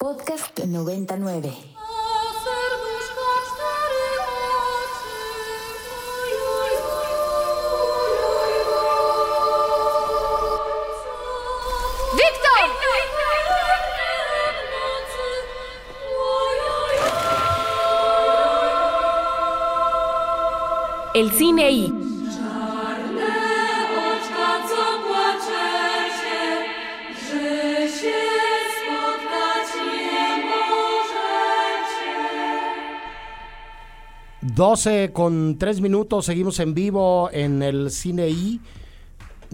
Podcast 99. El cine I. 12 con 3 minutos, seguimos en vivo en el Cine I.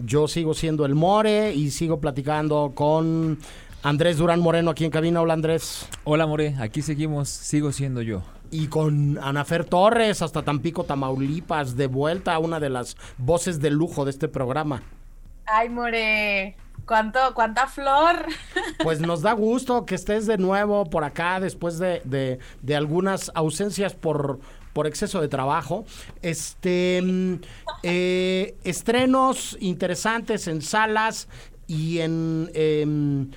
Yo sigo siendo el More y sigo platicando con Andrés Durán Moreno aquí en cabina. Hola Andrés. Hola More, aquí seguimos, sigo siendo yo. Y con Anafer Torres hasta Tampico, Tamaulipas, de vuelta, una de las voces de lujo de este programa. Ay, More, ¿cuánto, cuánta flor. Pues nos da gusto que estés de nuevo por acá después de, de- de algunas ausencias por, por exceso de trabajo. Este mm, eh, estrenos interesantes en salas y en em,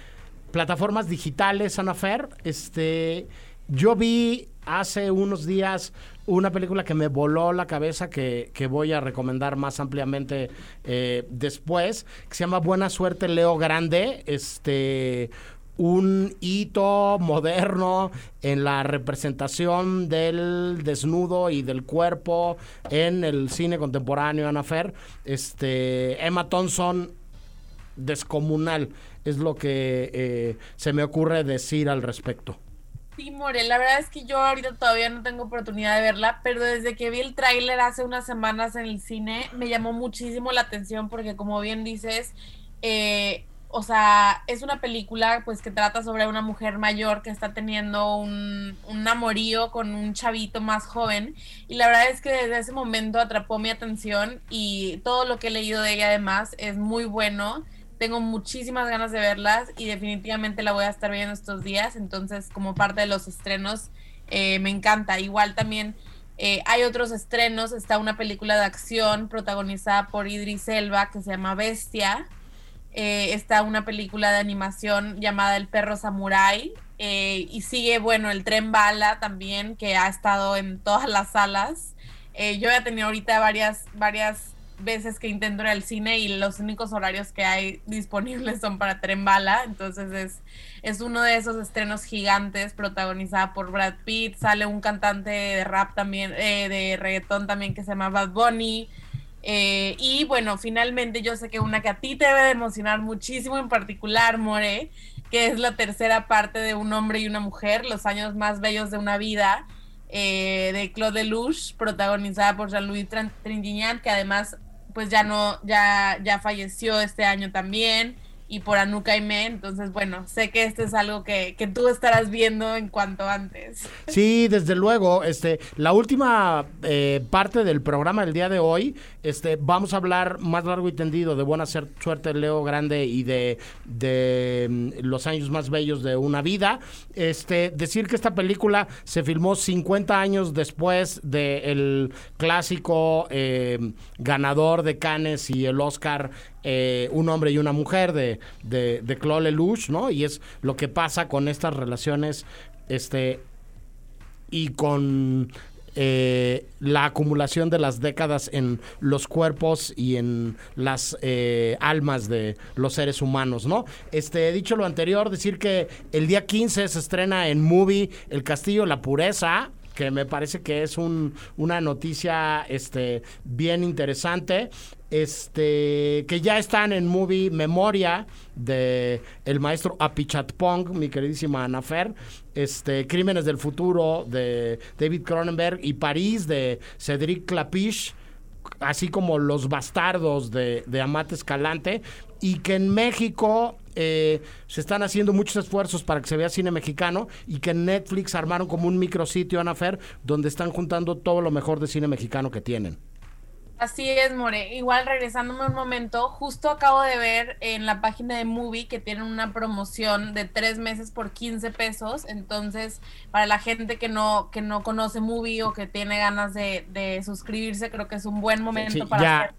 plataformas digitales, Anafer. Este, yo vi hace unos días una película que me voló la cabeza que, que voy a recomendar más ampliamente eh, después, que se llama Buena Suerte Leo Grande. Este un hito moderno en la representación del desnudo y del cuerpo en el cine contemporáneo, Anafer. Este, Emma Thompson descomunal es lo que eh, se me ocurre decir al respecto. Sí, More, la verdad es que yo ahorita todavía no tengo oportunidad de verla, pero desde que vi el tráiler hace unas semanas en el cine, me llamó muchísimo la atención porque como bien dices, eh, o sea, es una película pues que trata sobre una mujer mayor que está teniendo un, un amorío con un chavito más joven y la verdad es que desde ese momento atrapó mi atención y todo lo que he leído de ella además es muy bueno. Tengo muchísimas ganas de verlas y definitivamente la voy a estar viendo estos días. Entonces, como parte de los estrenos, eh, me encanta. Igual también eh, hay otros estrenos. Está una película de acción protagonizada por Idris Elba que se llama Bestia. Eh, está una película de animación llamada El perro samurái. eh, y sigue, bueno, el tren bala también, que ha estado en todas las salas. Eh, yo ya tenido ahorita varias, varias veces que intento ir al cine y los únicos horarios que hay disponibles son para Tren Bala, entonces es, es uno de esos estrenos gigantes protagonizada por Brad Pitt, sale un cantante de rap también, eh, de reggaetón también que se llama Bad Bunny, eh, y bueno, finalmente yo sé que una que a ti te debe de emocionar muchísimo en particular, More, que es la tercera parte de Un hombre y una mujer, los años más bellos de una vida, eh, de Claude Lelouch, protagonizada por Jean-Louis Trin- Trintignant, que además pues ya no, ya, ya falleció este año también, y por Anuka Aimé, entonces bueno, sé que este es algo que, que tú estarás viendo en cuanto antes. Sí, desde luego. Este, la última eh, parte del programa del día de hoy, este, vamos a hablar más largo y tendido de Buena Suerte Leo Grande y de, de mm, los años más bellos de una vida. Este, decir que esta película se filmó 50 años después del clásico eh, ganador de Cannes y el Oscar eh, Un hombre y una mujer de, de, de Claude Lelouch, ¿no? Y es lo que pasa con estas relaciones este, y con eh, la acumulación de las décadas en los cuerpos y en las eh, almas de los seres humanos, ¿no? Este, dicho lo anterior, decir que el día 15 se estrena en Movie El Castillo la Pureza, que me parece que es un, una noticia este, bien interesante. Este, que ya están en movie Memoria de el maestro Apichatpong, mi queridísima Anafer, este, Crímenes del Futuro de David Cronenberg y París de Cédric Clapiche, así como Los Bastardos de, Amate Escalante, y que en México eh, se están haciendo muchos esfuerzos para que se vea cine mexicano y que Netflix armaron como un micrositio, Anafer, donde están juntando todo lo mejor de cine mexicano que tienen. Así es, More. Igual regresándome un momento, justo acabo de ver en la página de Movie que tienen una promoción de tres meses por 15 pesos. Entonces, para la gente que no, que no conoce Movie o que tiene ganas de, de suscribirse, creo que es un buen momento Sí, para ya, hacer.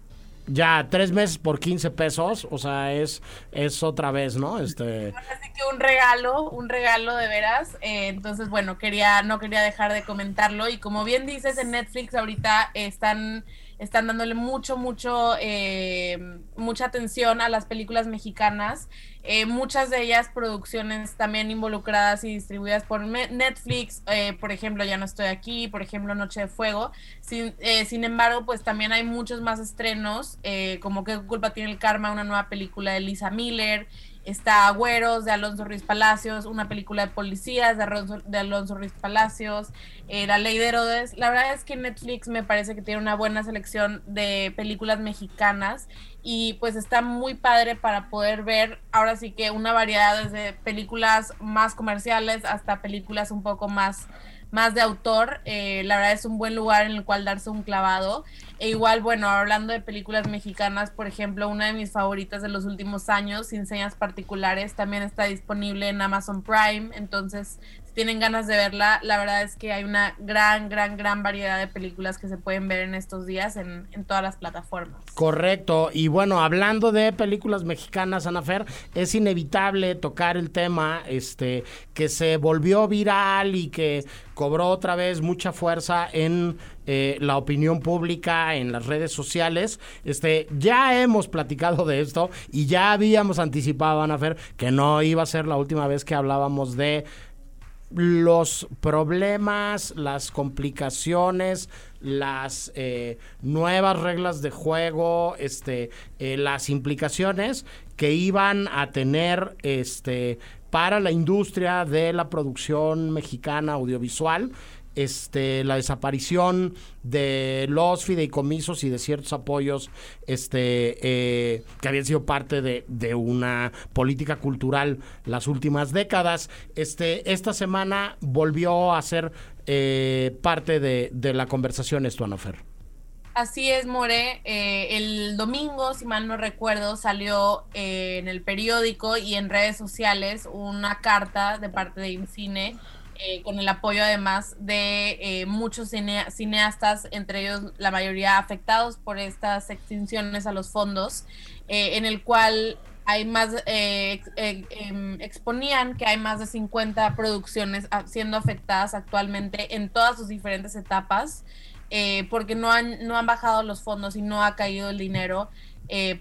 ya tres meses por 15 pesos, o sea, es, es otra vez, ¿no? Este... Así que un regalo, un regalo de veras. Eh, entonces, bueno, quería, no quería dejar de comentarlo. Y como bien dices, en Netflix ahorita están están dándole mucho, mucho, eh, mucha atención a las películas mexicanas. Eh, muchas de ellas producciones también involucradas y distribuidas por Netflix, eh, por ejemplo, Ya no estoy aquí, por ejemplo, Noche de Fuego. Sin, sin embargo, pues también hay muchos más estrenos, como ¿Qué culpa tiene el karma? Una nueva película de Lisa Miller. Está Agüeros de Alonso Ruiz Palacios, una película de policías de Alonso, Ruiz Palacios, eh, La Ley de Herodes. La verdad es que Netflix me parece que tiene una buena selección de películas mexicanas y pues está muy padre para poder ver ahora sí que una variedad desde películas más comerciales hasta películas un poco más más de autor. Eh, la verdad es un buen lugar en el cual darse un clavado. E igual, bueno, hablando de películas mexicanas, por ejemplo, una de mis favoritas de los últimos años, Sin Señas Particulares, también está disponible en Amazon Prime. Entonces, tienen ganas de verla, la verdad es que hay una gran, gran, gran variedad de películas que se pueden ver en estos días en, en todas las plataformas. Correcto. Y bueno, hablando de películas mexicanas, Anafer, es inevitable tocar el tema este que se volvió viral y que cobró otra vez mucha fuerza en eh, la opinión pública, en las redes sociales. Este, ya hemos platicado de esto y ya habíamos anticipado, Anafer, que no iba a ser la última vez que hablábamos de los problemas, las complicaciones, las eh, nuevas reglas de juego, este, eh, las implicaciones que iban a tener este, para la industria de la producción mexicana audiovisual este, la desaparición de los fideicomisos y de ciertos apoyos este, eh, que habían sido parte de, una política cultural las últimas décadas. Este, esta semana volvió a ser eh, parte de, la conversación esto, Anofer. Así es, More. Eh, el domingo, si mal no recuerdo, salió en el periódico y en redes sociales una carta de parte de INCINE eh, con el apoyo además de eh, muchos cineastas, entre ellos la mayoría afectados por estas extinciones a los fondos, eh, en el cual hay más, em, exponían que hay más de 50 producciones siendo afectadas actualmente en todas sus diferentes etapas, porque no han, no han bajado los fondos y no ha caído el dinero.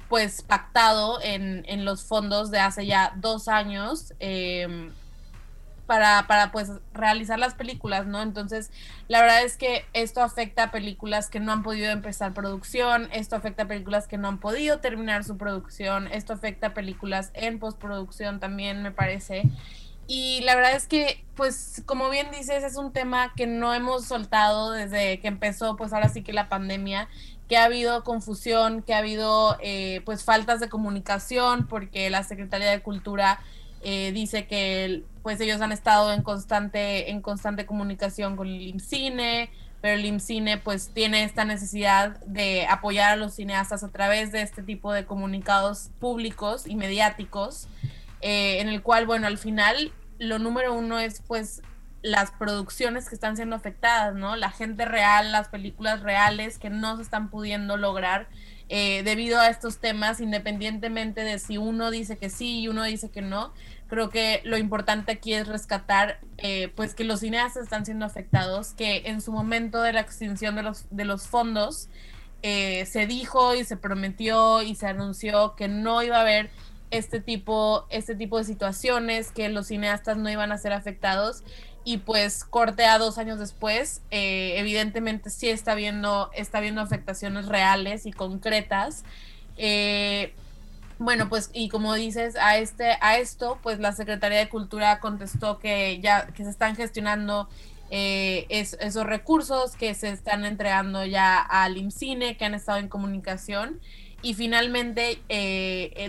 pues pactado en, en, los fondos de hace ya dos años em, para, para pues realizar las películas, ¿no? Entonces, la verdad es que esto afecta a películas que no han podido empezar producción, esto afecta a películas que no han podido terminar su producción, esto afecta a películas en postproducción también, me parece. Y la verdad es que, pues, como bien dices, es un tema que no hemos soltado desde que empezó, pues ahora sí que la pandemia, que ha habido confusión, que ha habido, eh, pues, faltas de comunicación, porque la Secretaría de Cultura eh, dice que pues ellos han estado en constante, en constante comunicación con el IMCINE, pero el IMCINE pues tiene esta necesidad de apoyar a los cineastas a través de este tipo de comunicados públicos y mediáticos, eh, en el cual, bueno, al final lo número uno es pues las producciones que están siendo afectadas, ¿no? La gente real, las películas reales que no se están pudiendo lograr eh, debido a estos temas, independientemente de si uno dice que sí y uno dice que no. Creo que lo importante aquí es rescatar eh, pues que los cineastas están siendo afectados, que en su momento de la extinción de los, de los fondos eh, se dijo y se prometió y se anunció que no iba a haber este tipo, este tipo de situaciones, que los cineastas no iban a ser afectados y pues corte a dos años después, eh, evidentemente sí está viendo, está viendo afectaciones reales y concretas. Eh, bueno, pues y como dices, a este, a esto, pues la Secretaría de Cultura contestó que ya que se están gestionando eh, esos recursos, que se están entregando ya al IMCINE, que han estado en comunicación. Y finalmente,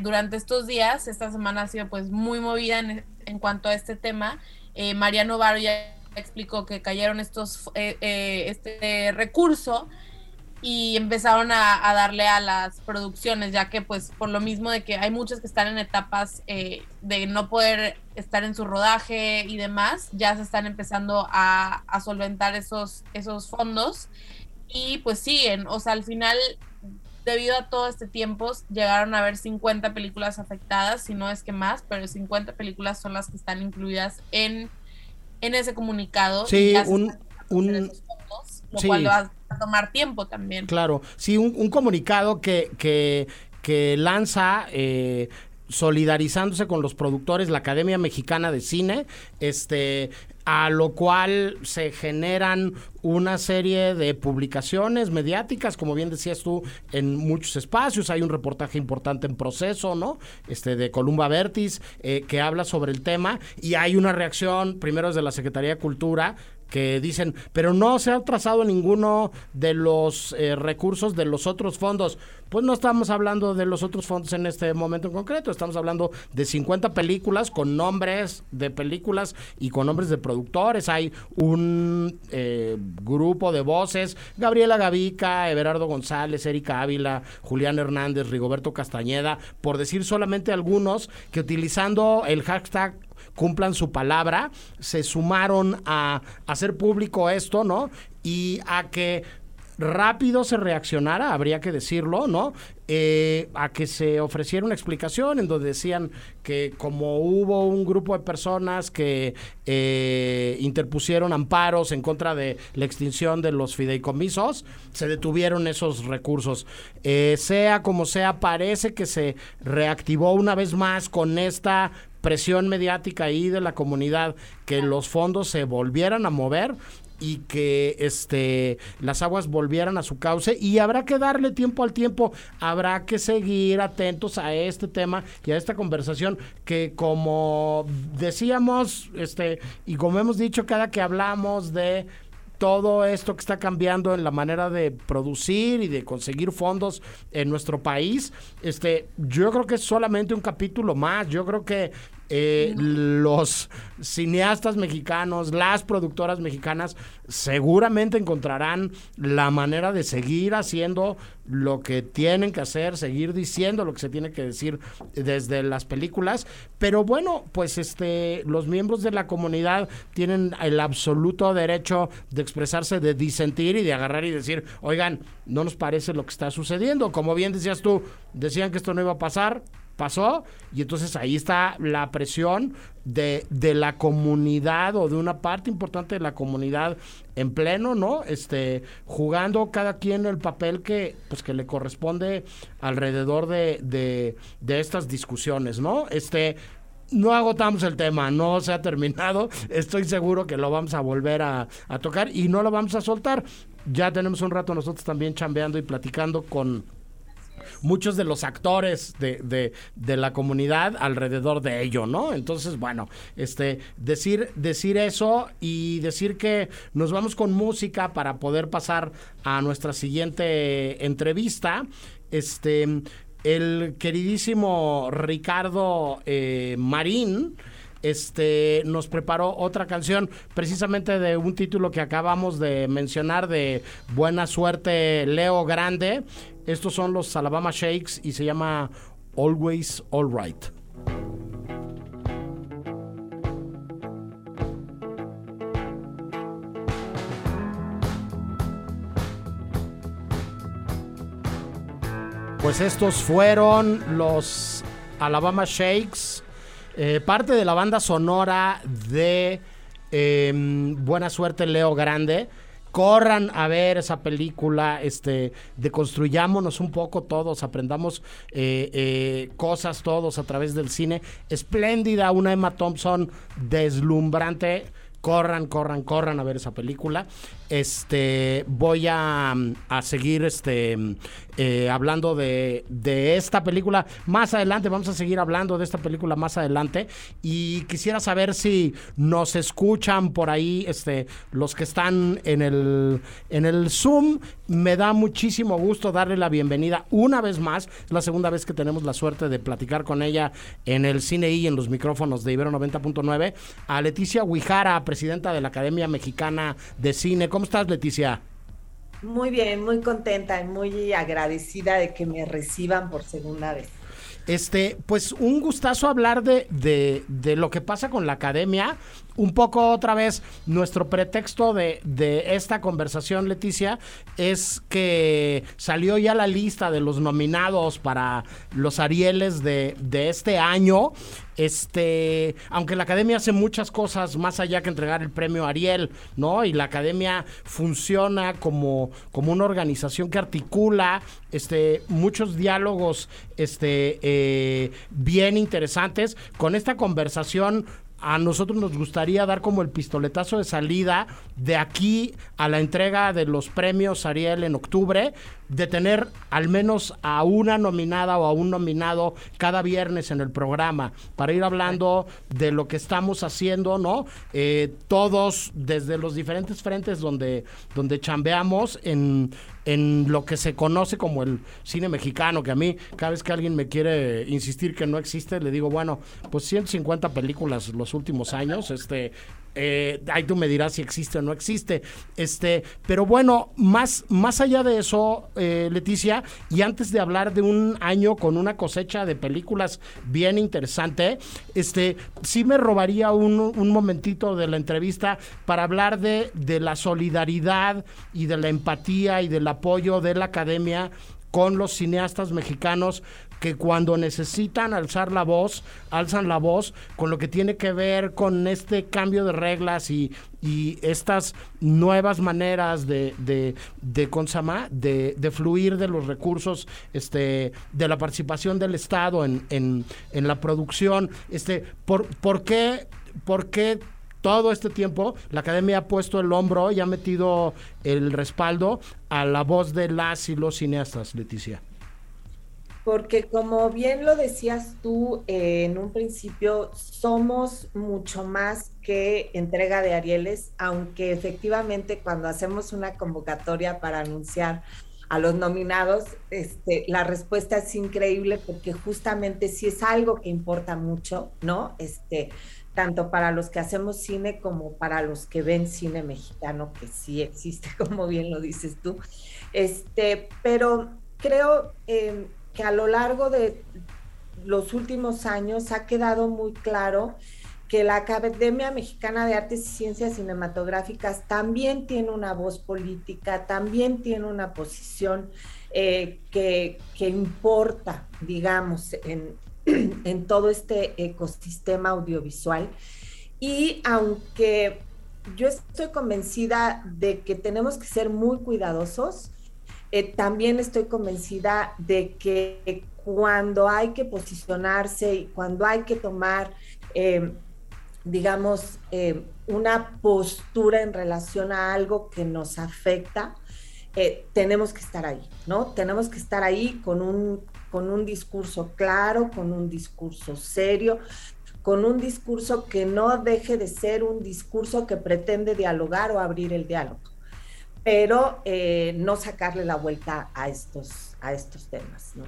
durante estos días, esta semana ha sido pues muy movida en, en cuanto a este tema eh, Mariano Barro ya explicó que cayeron estos, eh, eh, este recurso y empezaron a, darle a las producciones, ya que pues por lo mismo de que hay muchas que están en etapas de no poder estar en su rodaje y demás, ya se están empezando a, solventar esos, esos fondos. Y pues siguen, o sea, al final debido a todo este tiempo, llegaron a haber 50 películas afectadas, si no es que más, pero 50 películas son las que están incluidas en, en ese comunicado. Sí, y un- un- lo sí. cual va a tomar tiempo también. Claro, sí, un, un comunicado que, que, que lanza eh, solidarizándose con los productores, la Academia Mexicana de Cine, este, a lo cual se generan una serie de publicaciones mediáticas, como bien decías tú, en muchos espacios. Hay un reportaje importante en proceso, ¿no? Este de Columba Vertis, eh, que habla sobre el tema, y hay una reacción, primero desde la Secretaría de Cultura, que dicen, pero no se ha trazado ninguno de los eh, recursos de los otros fondos. Pues no estamos hablando de los otros fondos en este momento en concreto, estamos hablando de 50 películas con nombres de películas y con nombres de productores. Hay un eh, grupo de voces, Gabriela Gavica, Everardo González, Erika Ávila, Julián Hernández, Rigoberto Castañeda, por decir solamente algunos, que utilizando el hashtag cumplan su palabra, se sumaron a hacer público esto, ¿no? Y a que rápido se reaccionara, habría que decirlo, ¿no? Eh, a que se ofreciera una explicación en donde decían que como hubo un grupo de personas que eh, interpusieron amparos en contra de la extinción de los fideicomisos, se detuvieron esos recursos. Eh, sea como sea, parece que se reactivó una vez más con esta presión mediática ahí de la comunidad que los fondos se volvieran a mover y que este las aguas volvieran a su cauce. Y habrá que darle tiempo al tiempo, habrá que seguir atentos a este tema y a esta conversación que como decíamos este y como hemos dicho cada que hablamos de todo esto que está cambiando en la manera de producir y de conseguir fondos en nuestro país, este, yo creo que es solamente un capítulo más. Yo creo que eh, los cineastas mexicanos, las productoras mexicanas, seguramente encontrarán la manera de seguir haciendo lo que tienen que hacer, seguir diciendo lo que se tiene que decir desde las películas. Pero bueno, pues este, los miembros de la comunidad tienen el absoluto derecho de expresarse, de disentir y de agarrar y decir, oigan, no nos parece lo que está sucediendo. Como bien decías tú, decían que esto no iba a pasar, pasó y entonces ahí está la presión de, de la comunidad o de una parte importante de la comunidad en pleno, ¿no? Este, jugando cada quien el papel que, pues, que le corresponde alrededor de, de, de estas discusiones, ¿no? Este, no agotamos el tema, no se ha terminado. Estoy seguro que lo vamos a volver a, a, tocar y no lo vamos a soltar. Ya tenemos un rato nosotros también chambeando y platicando con muchos de los actores de, de, de, la comunidad alrededor de ello, ¿no? Entonces, bueno, este, decir, decir eso y decir que nos vamos con música para poder pasar a nuestra siguiente entrevista. Este, el queridísimo Ricardo eh, Marín este nos preparó otra canción precisamente de un título que acabamos de mencionar de Buena Suerte Leo Grande. Estos son los Alabama Shakes y se llama Always Alright. Pues estos fueron los Alabama Shakes eh, parte de la banda sonora de eh, Buena Suerte Leo Grande. Corran a ver esa película, este, deconstruyámonos un poco todos, aprendamos eh, eh, cosas todos a través del cine. Espléndida, una Emma Thompson deslumbrante. Corran, corran, corran a ver esa película. Este, voy a, a seguir este, eh, hablando de, de, esta película más adelante. Vamos a seguir hablando de esta película más adelante. Y quisiera saber si nos escuchan por ahí este, los que están en el, en el Zoom. Me da muchísimo gusto darle la bienvenida una vez más. Es la segunda vez que tenemos la suerte de platicar con ella en el cine y en los micrófonos de Ibero 90.9. A Leticia Huijara, presidenta de la Academia Mexicana de Cine. ¿Cómo estás, Leticia? Muy bien, muy contenta y muy agradecida de que me reciban por segunda vez. Este, pues un gustazo hablar de, de, lo que pasa con la academia un poco otra vez, nuestro pretexto de, de, esta conversación, Leticia, es que salió ya la lista de los nominados para los Arieles de este año. Este, aunque la academia hace muchas cosas más allá que entregar el premio Ariel, ¿no? Y la academia funciona como, como una organización que articula este, muchos diálogos este, eh, bien interesantes. Con esta conversación a nosotros nos gustaría dar como el pistoletazo de salida de aquí a la entrega de los premios Ariel en octubre, de tener al menos a una nominada o a un nominado cada viernes en el programa para ir hablando de lo que estamos haciendo, ¿no? Eh, todos desde los diferentes frentes donde, donde chambeamos en, en lo que se conoce como el cine mexicano, que a mí cada vez que alguien me quiere insistir que no existe, le digo, bueno, pues 150 películas los últimos años, este, eh, ahí tú me dirás si existe o no existe. Este, pero bueno, más, más allá de eso, eh, Leticia, y antes de hablar de un año con una cosecha de películas bien interesante, este, sí me robaría un, un momentito de la entrevista para hablar de, de la solidaridad y de la empatía y del apoyo de la academia con los cineastas mexicanos que cuando necesitan alzar la voz, alzan la voz con lo que tiene que ver con este cambio de reglas y, y estas nuevas maneras de, de, de, de, de, fluir de los recursos, este, de la participación del Estado en, en, en la producción. Este, ¿por, por qué? ¿Por qué todo este tiempo la academia ha puesto el hombro y ha metido el respaldo a la voz de las y los cineastas, Leticia? Porque como bien lo decías tú eh, en un principio, somos mucho más que entrega de Arieles, aunque efectivamente cuando hacemos una convocatoria para anunciar a los nominados, este, la respuesta es increíble porque justamente sí es algo que importa mucho, ¿no? Este, tanto para los que hacemos cine como para los que ven cine mexicano, que sí existe, como bien lo dices tú. Este, pero creo eh, que a lo largo de los últimos años ha quedado muy claro que la Academia Mexicana de Artes y Ciencias Cinematográficas también tiene una voz política, también tiene una posición eh, que, que, importa, digamos, en, en todo este ecosistema audiovisual. Y aunque yo estoy convencida de que tenemos que ser muy cuidadosos, eh, también estoy convencida de que cuando hay que posicionarse y cuando hay que tomar, eh, digamos, eh, una postura en relación a algo que nos afecta, tenemos que estar ahí, ¿no? Tenemos que estar ahí con un, con un discurso claro, con un discurso serio, con un discurso que no deje de ser un discurso que pretende dialogar o abrir el diálogo pero eh, no sacarle la vuelta a estos, a estos temas, ¿no?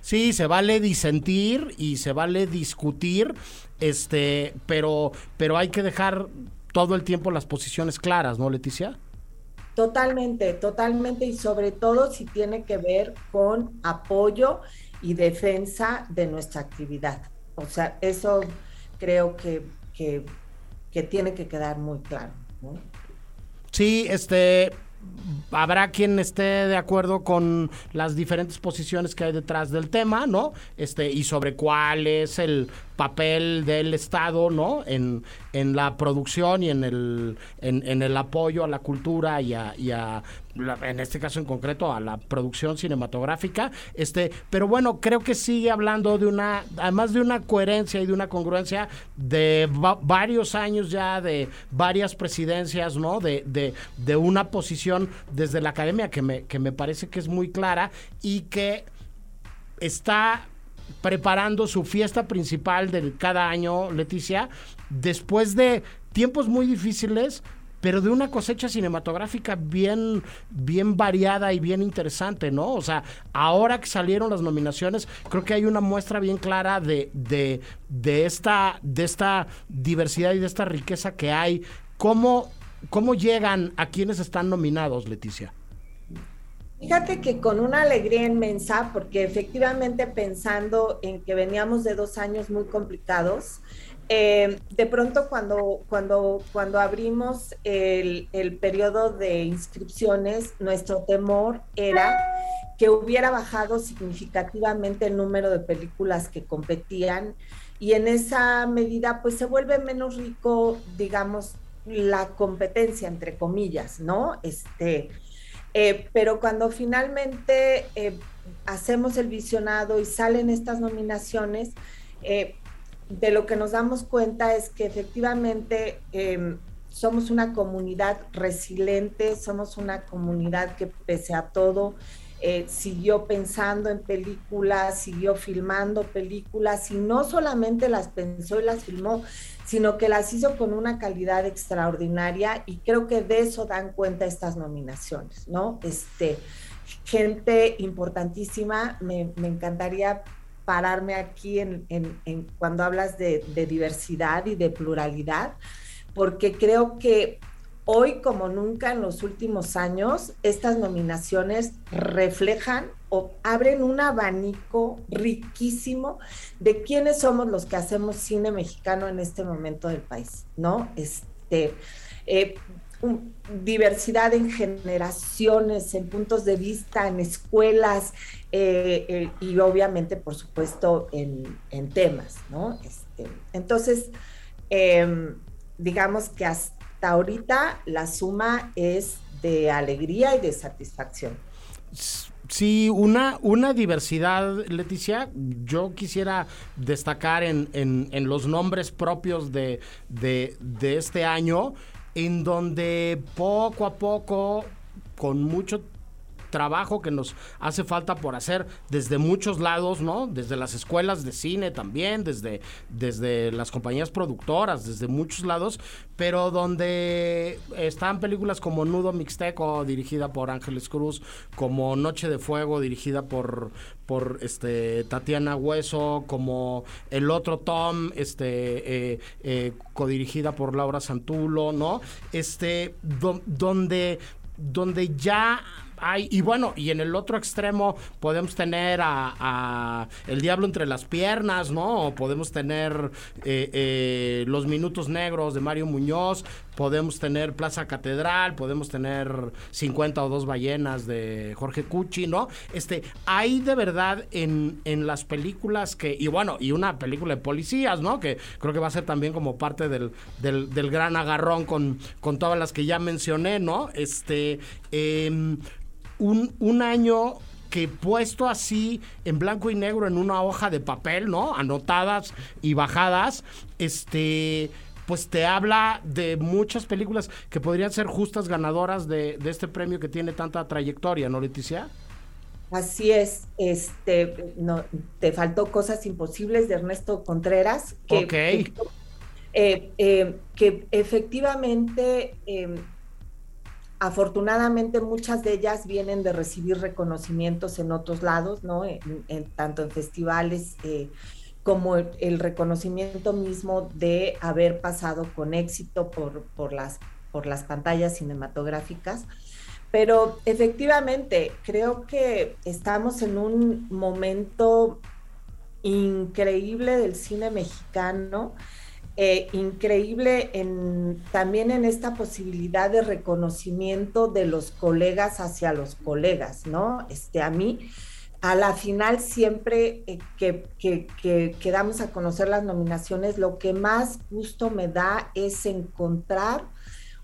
Sí, se vale disentir y se vale discutir, este, pero, pero hay que dejar todo el tiempo las posiciones claras, ¿no, Leticia? Totalmente, totalmente, y sobre todo si tiene que ver con apoyo y defensa de nuestra actividad. O sea, eso creo que, que, que tiene que quedar muy claro. ¿no? Sí, este, habrá quien esté de acuerdo con las diferentes posiciones que hay detrás del tema, ¿no? Este, y sobre cuál es el papel del Estado, ¿no? En, en la producción y en el, en, el apoyo a la cultura y a, y a en este caso en concreto a la producción cinematográfica este pero bueno creo que sigue hablando de una además de una coherencia y de una congruencia de varios años ya de varias presidencias no de, de, de una posición desde la academia que me, que me parece que es muy clara y que está preparando su fiesta principal de cada año, Leticia, después de tiempos muy difíciles, pero de una cosecha cinematográfica bien, bien variada y bien interesante, ¿no? O sea, ahora que salieron las nominaciones, creo que hay una muestra bien clara de, de, de, esta, de esta diversidad y de esta riqueza que hay. ¿Cómo, cómo llegan a quienes están nominados, Leticia? Fíjate que con una alegría inmensa, porque efectivamente pensando en que veníamos de dos años muy complicados, eh, de pronto cuando, cuando, cuando abrimos el, el periodo de inscripciones, nuestro temor era que hubiera bajado significativamente el número de películas que competían y en esa medida pues se vuelve menos rico, digamos, la competencia, entre comillas, ¿no? Este, eh, pero cuando finalmente eh, hacemos el visionado y salen estas nominaciones, eh, de lo que nos damos cuenta es que efectivamente em, somos una comunidad resiliente, somos una comunidad que pese a todo eh, siguió pensando en películas, siguió filmando películas y no solamente las pensó y las filmó, sino que las hizo con una calidad extraordinaria y creo que de eso dan cuenta estas nominaciones, ¿no? Este, gente importantísima, me, me encantaría pararme aquí en, cuando hablas de, diversidad y de pluralidad, porque creo que hoy como nunca en los últimos años, estas nominaciones reflejan o abren un abanico riquísimo de quiénes somos los que hacemos cine mexicano en este momento del país, ¿no? Este, eh, diversidad en generaciones, en puntos de vista, en escuelas eh, y obviamente, por supuesto, en, temas, ¿no? Este, entonces, em, digamos que hasta ahorita la suma es de alegría y de satisfacción. Sí, una, una diversidad, Leticia, yo quisiera destacar en, en, los nombres propios de, de, de este año, en donde poco a poco, con mucho trabajo que nos hace falta por hacer desde muchos lados, ¿no? Desde las escuelas de cine también, desde, desde las compañías productoras, desde muchos lados, pero donde están películas como Nudo Mixteco, dirigida por Ángeles Cruz, como Noche de Fuego, dirigida por, por este Tatiana Hueso, como El Otro Tom, este eh, eh, codirigida por Laura Santulo, ¿no? Este, donde, donde ya y bueno, y en el otro extremo podemos tener a, El Diablo entre las piernas, ¿no? Podemos tener eh, eh, Los Minutos Negros de Mario Muñoz, podemos tener Plaza Catedral, podemos tener 50 o dos ballenas de Jorge Cucci, ¿no? Este, hay de verdad en, en las películas que, y bueno, y una película de policías, ¿no? Que creo que va a ser también como parte del, del, gran agarrón con, con todas las que ya mencioné, ¿no? Este, eh, un, un año que puesto así en blanco y negro en una hoja de papel, ¿no? Anotadas y bajadas, este, pues te habla de muchas películas que podrían ser justas ganadoras de, este premio que tiene tanta trayectoria, ¿no, Leticia? Así es, este, no, te faltó Cosas Imposibles de Ernesto Contreras, que, eh, eh, que efectivamente em, Afortunadamente muchas de ellas vienen de recibir reconocimientos en otros lados, ¿no? Tanto en festivales eh, como el, reconocimiento mismo de haber pasado con éxito por, por, las, por las pantallas cinematográficas. Pero efectivamente, creo que estamos en un momento increíble del cine mexicano eh, increíble en, también en esta posibilidad de reconocimiento de los colegas hacia los colegas, ¿no? Este, a mí, a la final, siempre eh, que, que, que, damos a conocer las nominaciones, lo que más gusto me da es encontrar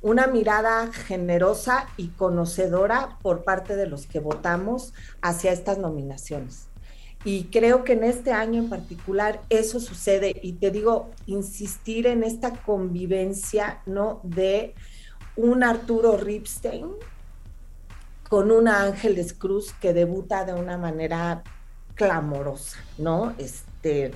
una mirada generosa y conocedora por parte de los que votamos hacia estas nominaciones. Y creo que en este año en particular eso sucede. Y te digo, insistir en esta convivencia, ¿no? De un Arturo Ripstein con una Ángeles Cruz que debuta de una manera clamorosa, ¿no? Este,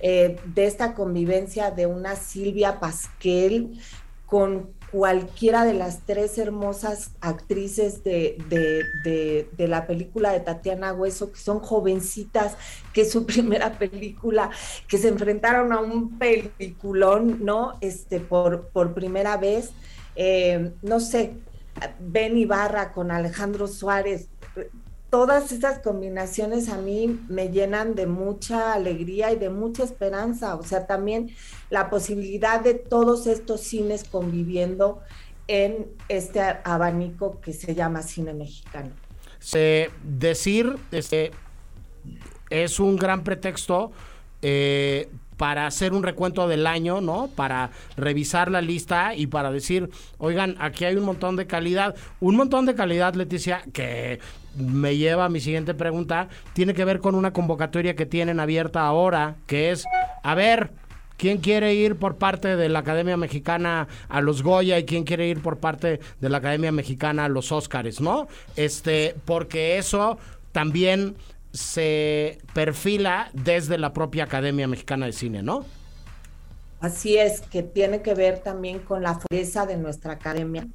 eh, de esta convivencia de una Silvia Pasquel con cualquiera de las tres hermosas actrices de, la película de Tatiana Hueso, que son jovencitas, que es su primera película, que se enfrentaron a un peliculón, ¿no? Este, por, por primera vez. Eh, no sé, Ben Ibarra con Alejandro Suárez, todas esas combinaciones a mí me llenan de mucha alegría y de mucha esperanza. O sea, también la posibilidad de todos estos cines conviviendo en este abanico que se llama cine mexicano. decir este, es un gran pretexto eh, para hacer un recuento del año, ¿no? Para revisar la lista y para decir, oigan, aquí hay un montón de calidad. Un montón de calidad, Leticia, que me lleva a mi siguiente pregunta, tiene que ver con una convocatoria que tienen abierta ahora, que es, a ver, ¿quién quiere ir por parte de la Academia Mexicana a los Goya y quién quiere ir por parte de la Academia Mexicana a los Óscares, ¿no? Este, porque eso también se perfila desde la propia Academia Mexicana de Cine, ¿no? Así es, que tiene que ver también con la fuerza de nuestra academia.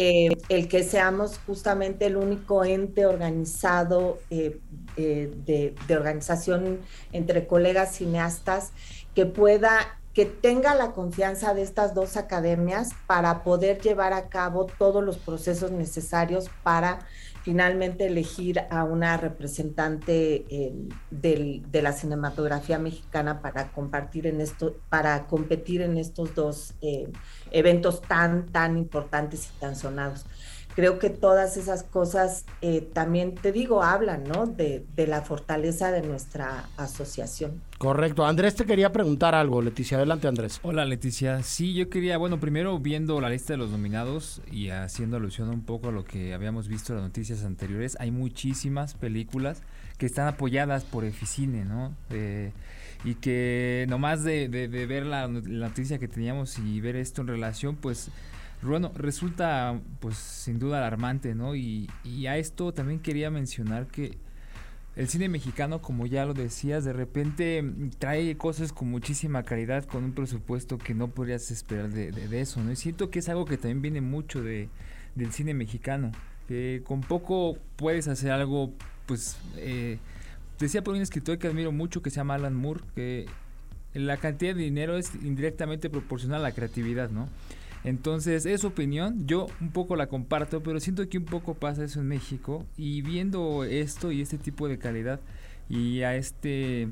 Eh, el que seamos justamente el único ente organizado eh, eh, de, de, organización entre colegas cineastas que pueda, que tenga la confianza de estas dos academias para poder llevar a cabo todos los procesos necesarios para finalmente elegir a una representante eh, de la cinematografía mexicana para compartir en esto, para competir en estos dos eh, eventos tan, tan importantes y tan sonados creo que todas esas cosas eh, también, te digo, hablan, ¿no? De, la fortaleza de nuestra asociación. Correcto. Andrés te quería preguntar algo, Leticia. Adelante, Andrés. Hola, Leticia. Sí, yo quería, bueno, primero viendo la lista de los nominados y haciendo alusión un poco a lo que habíamos visto en las noticias anteriores, hay muchísimas películas que están apoyadas por Eficine, ¿no? Eh, y que nomás de, de, de ver la, la noticia que teníamos y ver esto en relación, pues bueno, resulta pues sin duda alarmante, ¿no? Y, y, a esto también quería mencionar que el cine mexicano, como ya lo decías, de repente trae cosas con muchísima calidad, con un presupuesto que no podrías esperar de, eso, ¿no? Y siento que es algo que también viene mucho de, del cine mexicano, que con poco puedes hacer algo, pues... Eh, decía por un escritor que admiro mucho que se llama Alan Moore, que la cantidad de dinero es indirectamente proporcional a la creatividad, ¿no? Entonces, es opinión, yo un poco la comparto, pero siento que un poco pasa eso en México y viendo esto y este tipo de calidad y a este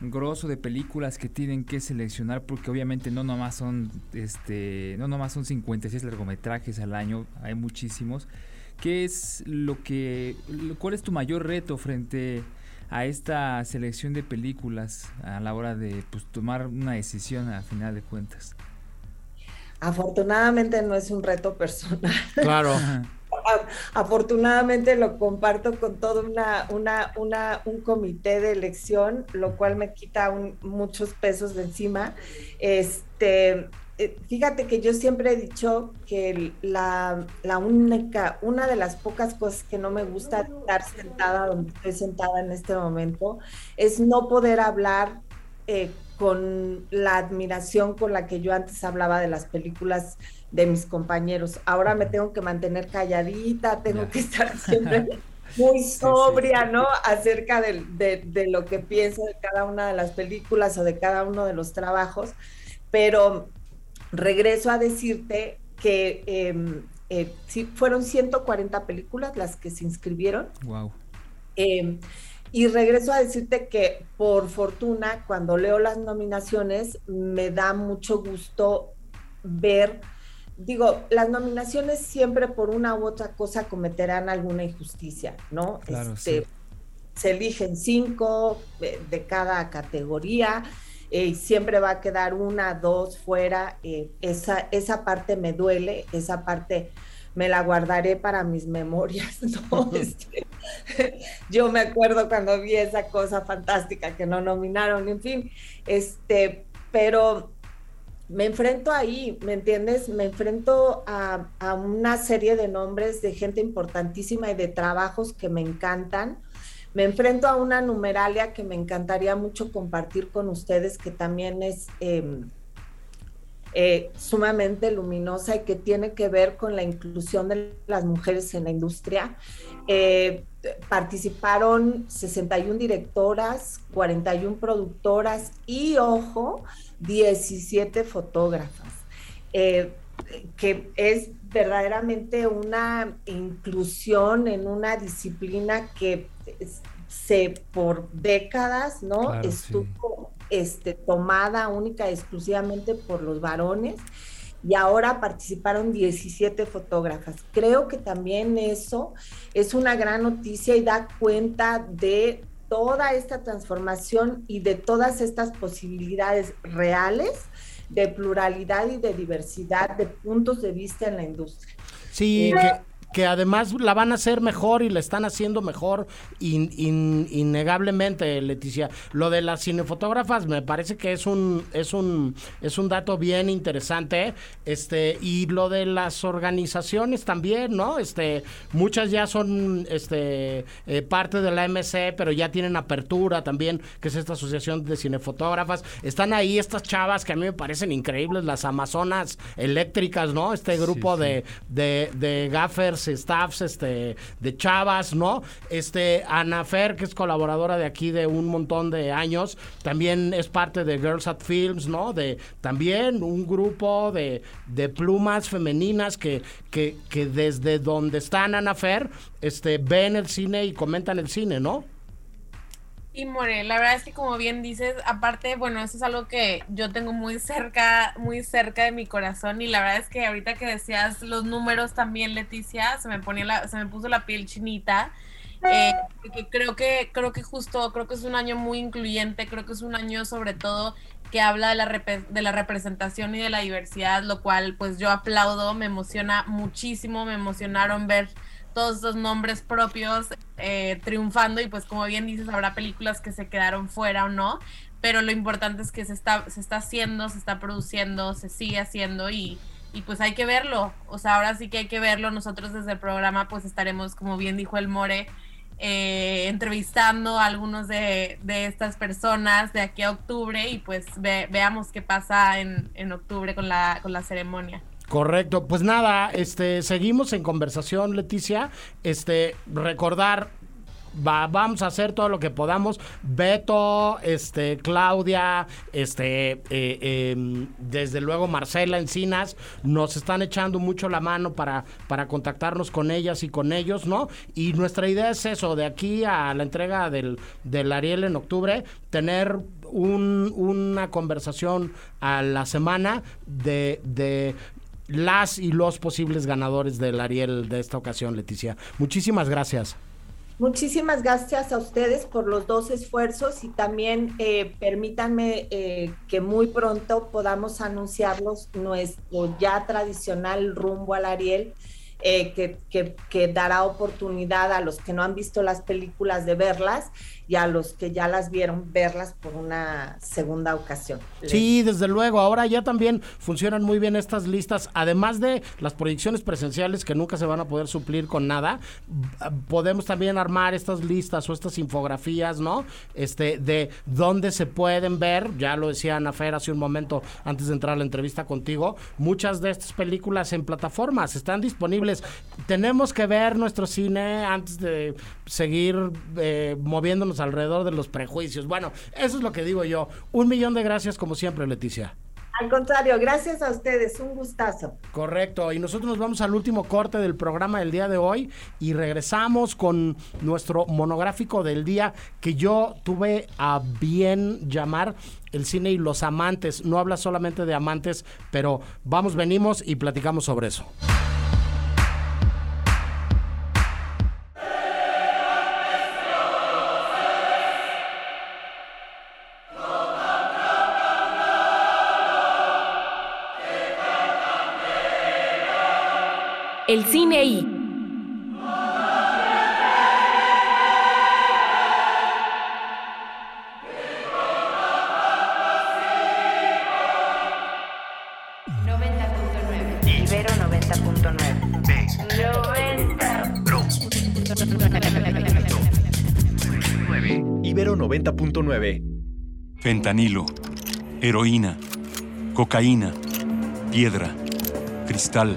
grosso de películas que tienen que seleccionar porque obviamente no nomás son este no nomás son 56 largometrajes al año, hay muchísimos. ¿Qué es lo que cuál es tu mayor reto frente a esta selección de películas a la hora de pues, tomar una decisión a final de cuentas? Afortunadamente no es un reto personal. Claro. Afortunadamente lo comparto con todo una, una, una, un comité de elección, lo cual me quita muchos pesos de encima. Este, eh, fíjate que yo siempre he dicho que la, la, única, una de las pocas cosas que no me gusta estar sentada donde estoy sentada en este momento es no poder hablar eh, con la admiración con la que yo antes hablaba de las películas de mis compañeros. Ahora me tengo que mantener calladita, tengo que estar siempre muy sobria, ¿no? Acerca de, lo que pienso de cada una de las películas o de cada uno de los trabajos. Pero regreso a decirte que em, eh, sí, fueron 140 películas las que se inscribieron. Wow. Y regreso a decirte que por fortuna, cuando leo las nominaciones, me da mucho gusto ver, digo, las nominaciones siempre por una u otra cosa cometerán alguna injusticia, ¿no? Claro, este, Se eligen cinco de, cada categoría. Eh, y siempre va a quedar una, dos fuera. Eh, esa, esa parte me duele, esa parte me la guardaré para mis memorias, ¿no? Este, yo me acuerdo cuando vi esa cosa fantástica que no nominaron, en fin, este, pero me enfrento ahí, ¿me entiendes? Me enfrento a, a, una serie de nombres de gente importantísima y de trabajos que me encantan. Me enfrento a una numeralia que me encantaría mucho compartir con ustedes, que también es eh, eh, sumamente luminosa y que tiene que ver con la inclusión de las mujeres en la industria. Eh, participaron 61 directoras, 41 productoras y, ojo, 17 fotógrafas. Eh, que es verdaderamente una inclusión en una disciplina que se por décadas, ¿no? Estuvo este, tomada única y exclusivamente por los varones y ahora participaron 17 fotógrafas. Creo que también eso es una gran noticia y da cuenta de toda esta transformación y de todas estas posibilidades reales de pluralidad y de diversidad de puntos de vista en la industria. Sí, que además la van a hacer mejor y la están haciendo mejor innegablemente, Leticia. Lo de las cinefotógrafas me parece que es un es un es un dato bien interesante, este y lo de las organizaciones también, ¿no? Este muchas ya son este eh, parte de la MC, pero ya tienen apertura también, que es esta asociación de cinefotógrafas. Están ahí estas chavas que a mí me parecen increíbles, las amazonas eléctricas, ¿no? Este grupo de de de gaffers staffs este, de chavas, ¿no? Este, Ana Fer, que es colaboradora de aquí de un montón de años, también es parte de Girls at Films, ¿no? De también un grupo de, de plumas femeninas que, que, que desde donde están Ana Fer, este, ven el cine y comentan el cine, ¿no? Y More, la verdad es que como bien dices, aparte, bueno, eso es algo que yo tengo muy cerca, muy cerca de mi corazón y la verdad es que ahorita que decías los números también, Leticia, se me ponía la, se me puso la piel chinita. Eh, porque creo que, creo que justo, creo que es un año muy incluyente, creo que es un año sobre todo que habla de la, de la representación y de la diversidad, lo cual pues yo aplaudo, me emociona muchísimo, me emocionaron ver todos estos nombres propios eh, triunfando y pues como bien dices, habrá películas que se quedaron fuera o no, pero lo importante es que se está, se está haciendo, se está produciendo, se sigue haciendo y, y pues hay que verlo, o sea, ahora sí que hay que verlo, nosotros desde el programa pues estaremos, como bien dijo el More, eh, entrevistando a algunos de, de, estas personas de aquí a octubre y pues veamos qué pasa en, en octubre con la, con la ceremonia. Correcto, pues nada, este, seguimos en conversación, Leticia. Este, recordar vamos a hacer todo lo que podamos. Beto, este, Claudia, este, eh, em, desde luego Marcela Encinas, nos están echando mucho la mano para, para contactarnos con ellas y con ellos, ¿no? Y nuestra idea es eso, de aquí a la entrega del, del Ariel en octubre, tener una conversación a la semana de, de las y los posibles ganadores del Ariel de esta ocasión, Leticia. Muchísimas gracias. Muchísimas gracias a ustedes por los dos esfuerzos y también eh, permítanme eh, que muy pronto podamos anunciarlos nuestro ya tradicional rumbo al Ariel. Eh, que, que, que, dará oportunidad a los que no han visto las películas de verlas y a los que ya las vieron verlas por una segunda ocasión. Sí, desde luego. Ahora ya también funcionan muy bien estas listas. Además de las proyecciones presenciales que nunca se van a poder suplir con nada, podemos también armar estas listas o estas infografías, ¿no? Este, de dónde se pueden ver. Ya lo decía Ana Fer hace un momento antes de entrar a la entrevista contigo. Muchas de estas películas en plataformas están disponibles. Tenemos que ver nuestro cine antes de seguir eh, moviéndonos alrededor de los prejuicios. Bueno, eso es lo que digo yo. Un millón de gracias como siempre, Leticia. Al contrario, gracias a ustedes, un gustazo. Correcto, y nosotros nos vamos al último corte del programa del día de hoy y regresamos con nuestro monográfico del día que yo tuve a bien llamar el cine y los amantes. No habla solamente de amantes, pero vamos, venimos y platicamos sobre eso. El cine y... Ibero 90.9. 90. Ibero 90.9. Fentanilo, heroína, cocaína, piedra, cristal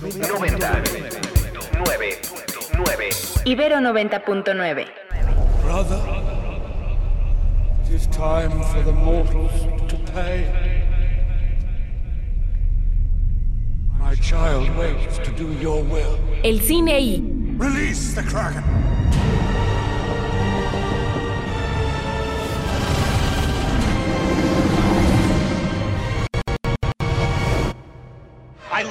90. 9. 9. Ibero 90.9. Brother, it is time for the mortals to pay. My child waits to do your will. El cine. Release the Kraken.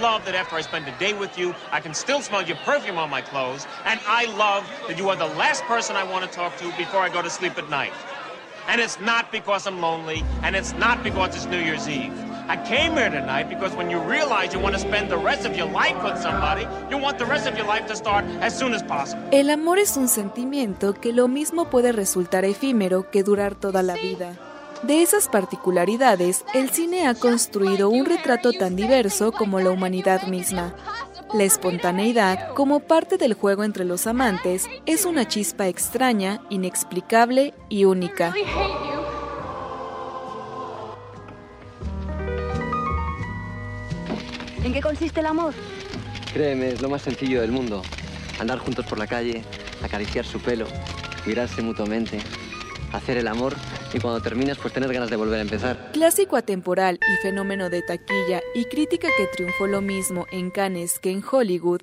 Love that after I spend a day with you, I can still smell your perfume on my clothes, and I love that you are the last person I want to talk to before I go to sleep at night. And it's not because I'm lonely, and it's not because it's New Year's Eve. I came here tonight because when you realize you want to spend the rest of your life with somebody, you want the rest of your life to start as soon as possible. El amor es un sentimiento que lo mismo puede resultar efímero que durar toda la vida. De esas particularidades, el cine ha construido un retrato tan diverso como la humanidad misma. La espontaneidad, como parte del juego entre los amantes, es una chispa extraña, inexplicable y única. ¿En qué consiste el amor? Créeme, es lo más sencillo del mundo. Andar juntos por la calle, acariciar su pelo, mirarse mutuamente, hacer el amor y cuando terminas pues tener ganas de volver a empezar. Clásico atemporal y fenómeno de taquilla y crítica que triunfó lo mismo en Cannes que en Hollywood.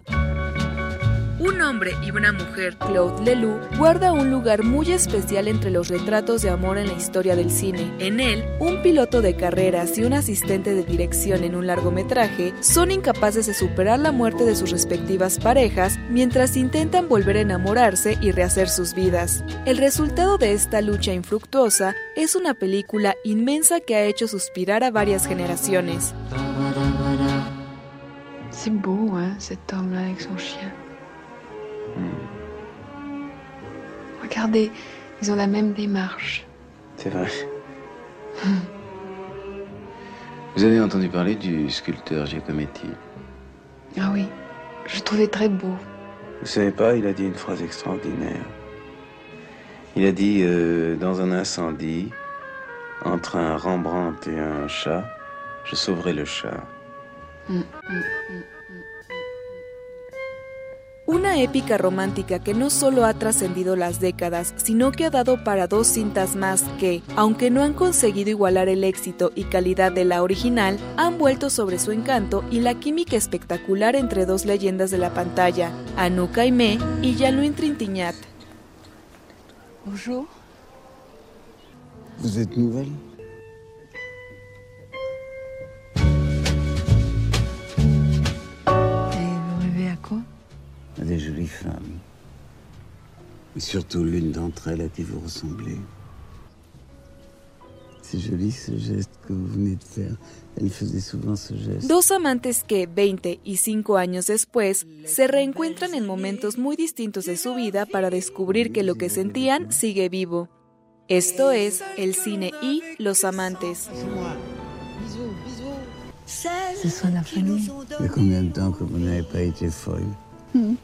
Un hombre y una mujer, Claude Leloup, guarda un lugar muy especial entre los retratos de amor en la historia del cine. En él, un piloto de carreras y un asistente de dirección en un largometraje son incapaces de superar la muerte de sus respectivas parejas mientras intentan volver a enamorarse y rehacer sus vidas. El resultado de esta lucha infructuosa es una película inmensa que ha hecho suspirar a varias generaciones. C'est beau, hein, cet homme-là avec son chien. Regardez, ils ont la même démarche. C'est vrai. Vous avez entendu parler du sculpteur Giacometti? Ah oui, je le trouvais très beau. Vous savez pas, il a dit une phrase extraordinaire. Il a dit euh, dans un incendie, entre un Rembrandt et un chat, je sauverai le chat. Mm, mm, mm. Una épica romántica que no solo ha trascendido las décadas, sino que ha dado para dos cintas más que, aunque no han conseguido igualar el éxito y calidad de la original, han vuelto sobre su encanto y la química espectacular entre dos leyendas de la pantalla, Anouk Aimé y Jean-Louis Trintignant. Bonjour. Vous êtes nouvelle des jolies femmes. Et surtout l'une d'entre elles à qui vous ressemblez. C'est joli ce geste que vous venez de faire. Elle faisait souvent ce geste. Dos amantes que, 20 y 5 años después, se reencuentran en momentos muy distintos de su vida para descubrir que lo que sentían sigue vivo. Esto es el cine y los amantes. Ce soit la famille. Combien de temps que vous n'avez pas été folle 嗯。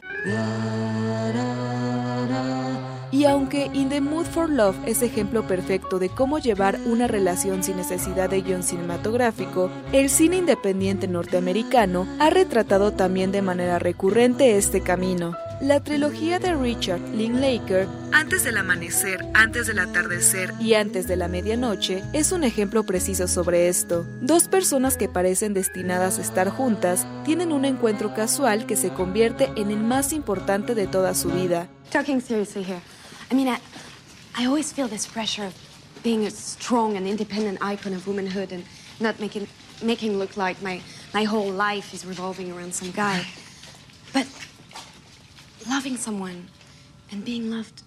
Y aunque In the Mood for Love es ejemplo perfecto de cómo llevar una relación sin necesidad de guion cinematográfico, el cine independiente norteamericano ha retratado también de manera recurrente este camino. La trilogía de Richard Linklater, Antes del amanecer, Antes del atardecer y Antes de la medianoche, es un ejemplo preciso sobre esto. Dos personas que parecen destinadas a estar juntas tienen un encuentro casual que se convierte en el más importante de toda su vida. Talking seriously here. I mean, I, I always feel this pressure of being a strong and independent icon of womanhood and not making making look like my my whole life is revolving around some guy. But loving someone and being loved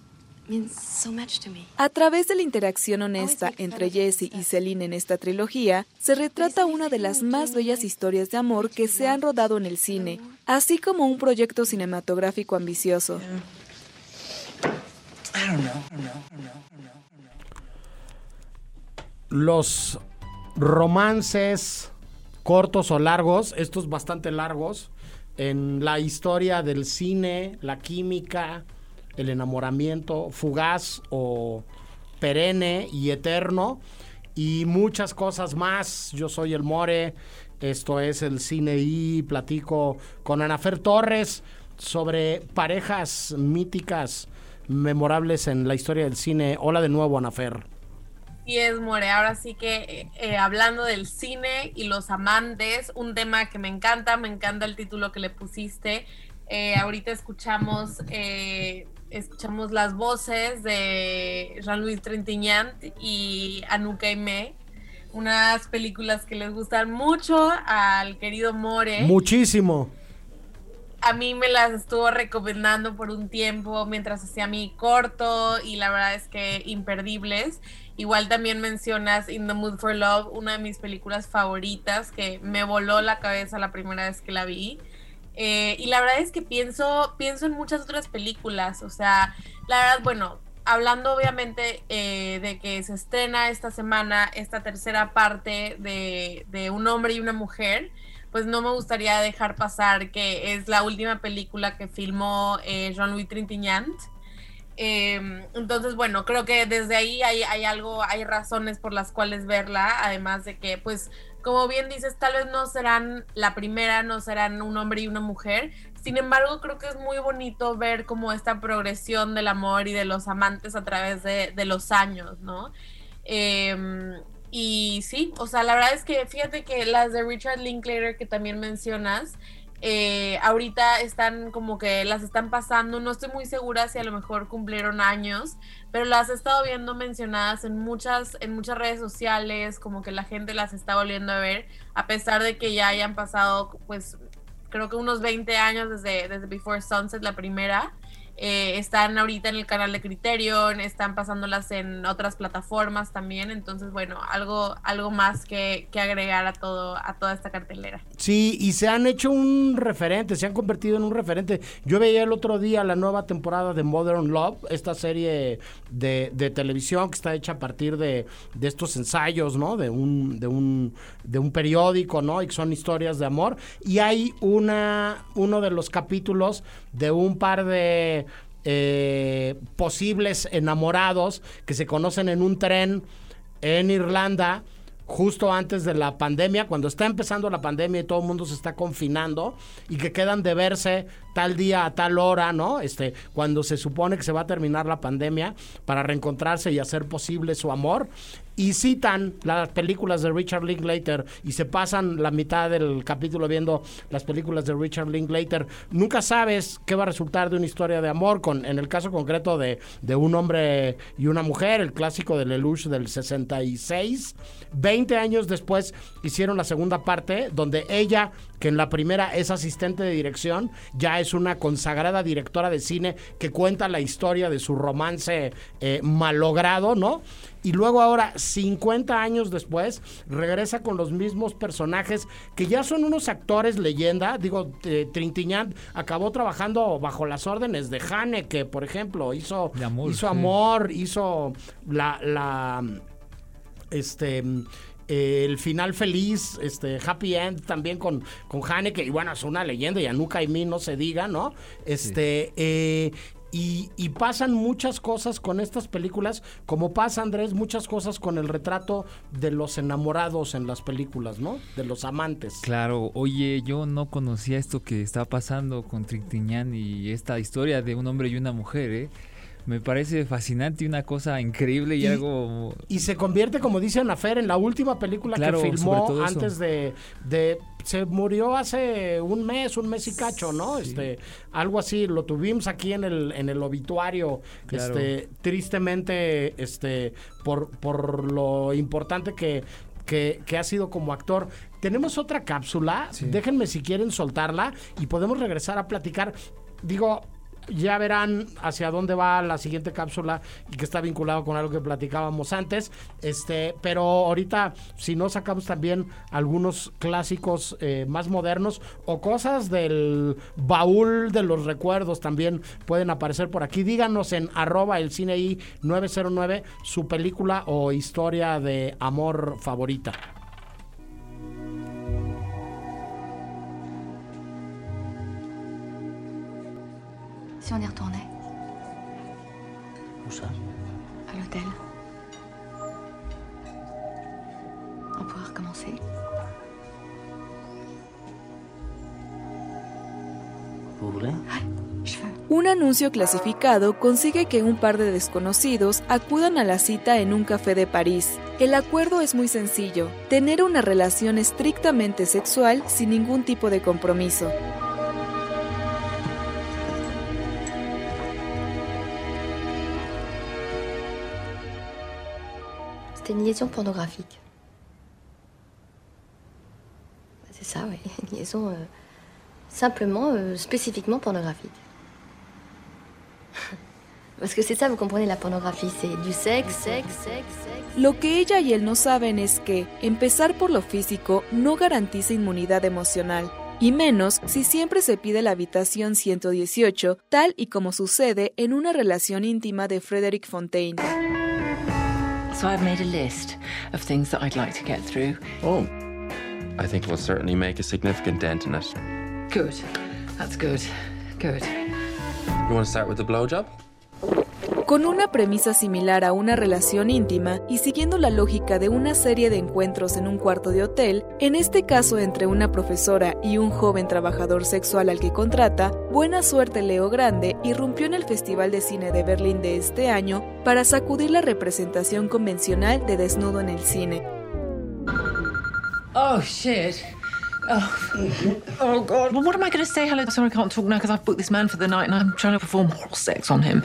means so much to me. A través de la interacción honesta entre Jesse y Celine en esta trilogía, se retrata una de las más bellas historias de amor que se han rodado en el cine, así como un proyecto cinematográfico ambicioso. Los romances cortos o largos, estos bastante largos, en la historia del cine, la química, el enamoramiento, fugaz o perenne y eterno, y muchas cosas más. Yo soy el More, esto es el Cine y platico con Anafer Torres sobre parejas míticas, memorables en la historia del cine. Hola de nuevo, Anafer. Y es, More, ahora sí que eh, eh, hablando del cine y los amantes, un tema que me encanta, me encanta el título que le pusiste. Eh, ahorita escuchamos, escuchamos las voces de Jean-Louis Trintignant y Anouk Aimé, unas películas que les gustan mucho al querido More. Muchísimo. A mí me las estuvo recomendando por un tiempo mientras hacía mi corto y la verdad es que imperdibles. Igual también mencionas In the Mood for Love, una de mis películas favoritas que me voló la cabeza la primera vez que la vi. Eh, y la verdad es que pienso, pienso en muchas otras películas. O sea, la verdad, bueno, hablando obviamente eh, de que se estrena esta semana esta tercera parte de, de, Un hombre y una mujer, pues no me gustaría dejar pasar que es la última película que filmó eh, Jean-Louis Trintignant. Eh, entonces, bueno, creo que desde ahí hay, hay, algo, hay razones por las cuales verla, además de que, pues, como bien dices, tal vez no serán la primera, no serán un hombre y una mujer. Sin embargo, creo que es muy bonito ver como esta progresión del amor y de los amantes a través de, de los años, ¿no? Eh, y sí, o sea, la verdad es que fíjate que las de Richard Linklater que también mencionas, eh, ahorita están como que las están pasando, no estoy muy segura si a lo mejor cumplieron años, pero las he estado viendo mencionadas en muchas, en muchas redes sociales, como que la gente las está volviendo a ver, a pesar de que ya hayan pasado, pues, creo que unos 20 años desde, desde Before Sunset, la primera. Eh, están ahorita en el canal de Criterion, están pasándolas en otras plataformas también, entonces bueno, algo, algo más que, que, agregar a todo, a toda esta cartelera. Sí, y se han hecho un referente, se han convertido en un referente. Yo veía el otro día la nueva temporada de Modern Love, esta serie de, de televisión que está hecha a partir de, de, estos ensayos, ¿no? De un, de un, de un periódico, ¿no? Y son historias de amor. Y hay una, uno de los capítulos de un par de eh, posibles enamorados que se conocen en un tren en Irlanda justo antes de la pandemia, cuando está empezando la pandemia y todo el mundo se está confinando y que quedan de verse tal día a tal hora, ¿no? Este, cuando se supone que se va a terminar la pandemia para reencontrarse y hacer posible su amor y citan las películas de Richard Linklater y se pasan la mitad del capítulo viendo las películas de Richard Linklater, nunca sabes qué va a resultar de una historia de amor, con, en el caso concreto de, de un hombre y una mujer, el clásico de Lelouch del 66. 20 años después hicieron la segunda parte, donde ella, que en la primera es asistente de dirección, ya es una consagrada directora de cine que cuenta la historia de su romance eh, malogrado, ¿no? y luego ahora, 50 años después, regresa con los mismos personajes que ya son unos actores leyenda. Digo, eh, Trintignant acabó trabajando bajo las órdenes de Haneke, por ejemplo, hizo amor, hizo, sí. amor, hizo la, la este eh, el final feliz, este Happy End también con, con Haneke, y bueno, es una leyenda, y Anuka y mí no se diga, ¿no? Este, sí. eh, y, y, pasan muchas cosas con estas películas, como pasa Andrés, muchas cosas con el retrato de los enamorados en las películas, ¿no? De los amantes. Claro, oye, yo no conocía esto que está pasando con Trintignant y esta historia de un hombre y una mujer, ¿eh? Me parece fascinante y una cosa increíble y, y, algo... Y se convierte, como dice Anafer, en la última película claro, que filmó antes de, de, Se murió hace un mes, un mes y cacho, ¿no? Sí. Este, algo así, lo tuvimos aquí en el, en el obituario, claro. este, tristemente, este, por, por lo importante que, que, que, ha sido como actor. Tenemos otra cápsula, sí. déjenme si quieren soltarla y podemos regresar a platicar. Digo, ya verán hacia dónde va la siguiente cápsula y que está vinculado con algo que platicábamos antes. Este, pero ahorita, si no sacamos también algunos clásicos eh, más modernos o cosas del baúl de los recuerdos también pueden aparecer por aquí. Díganos en arroba el cine i 909 su película o historia de amor favorita. Si on y retournait Où ça À l'hôtel. On pourrait recommencer. Vous voulez Un anuncio clasificado consigue que un par de desconocidos acudan a la cita en un café de París. El acuerdo es muy sencillo, tener una relación estrictamente sexual sin ningún tipo de compromiso. Une liaison pornographique. C'est ça, oui. Une liaison euh, simplement, euh, spécifiquement pornographique. Parce que c'est ça, vous comprenez, la pornographie, c'est du sexe, sexe, sexe, sexe. Lo que ella y él no saben es que empezar por lo físico no garantiza inmunidad emocional, y menos si siempre se pide la habitación 118, tal y como sucede en una relación íntima de Frederick Fontaine. So I've made a list of things that I'd like to get through. Oh, I think we'll certainly make a significant dent in it. Good. That's good. Good. You want to start with the blowjob? Con una premisa similar a una relación íntima y siguiendo la lógica de una serie de encuentros en un cuarto de hotel, en este caso entre una profesora y un joven trabajador sexual al que contrata, Buena Suerte Leo Grande irrumpió en el Festival de Cine de Berlín de este año para sacudir la representación convencional de desnudo en el cine. Oh, shit. Oh, oh God. Well, what am I going to say? Hello, sorry, I can't talk now because I've booked this man for the night and I'm trying to perform oral sex on him.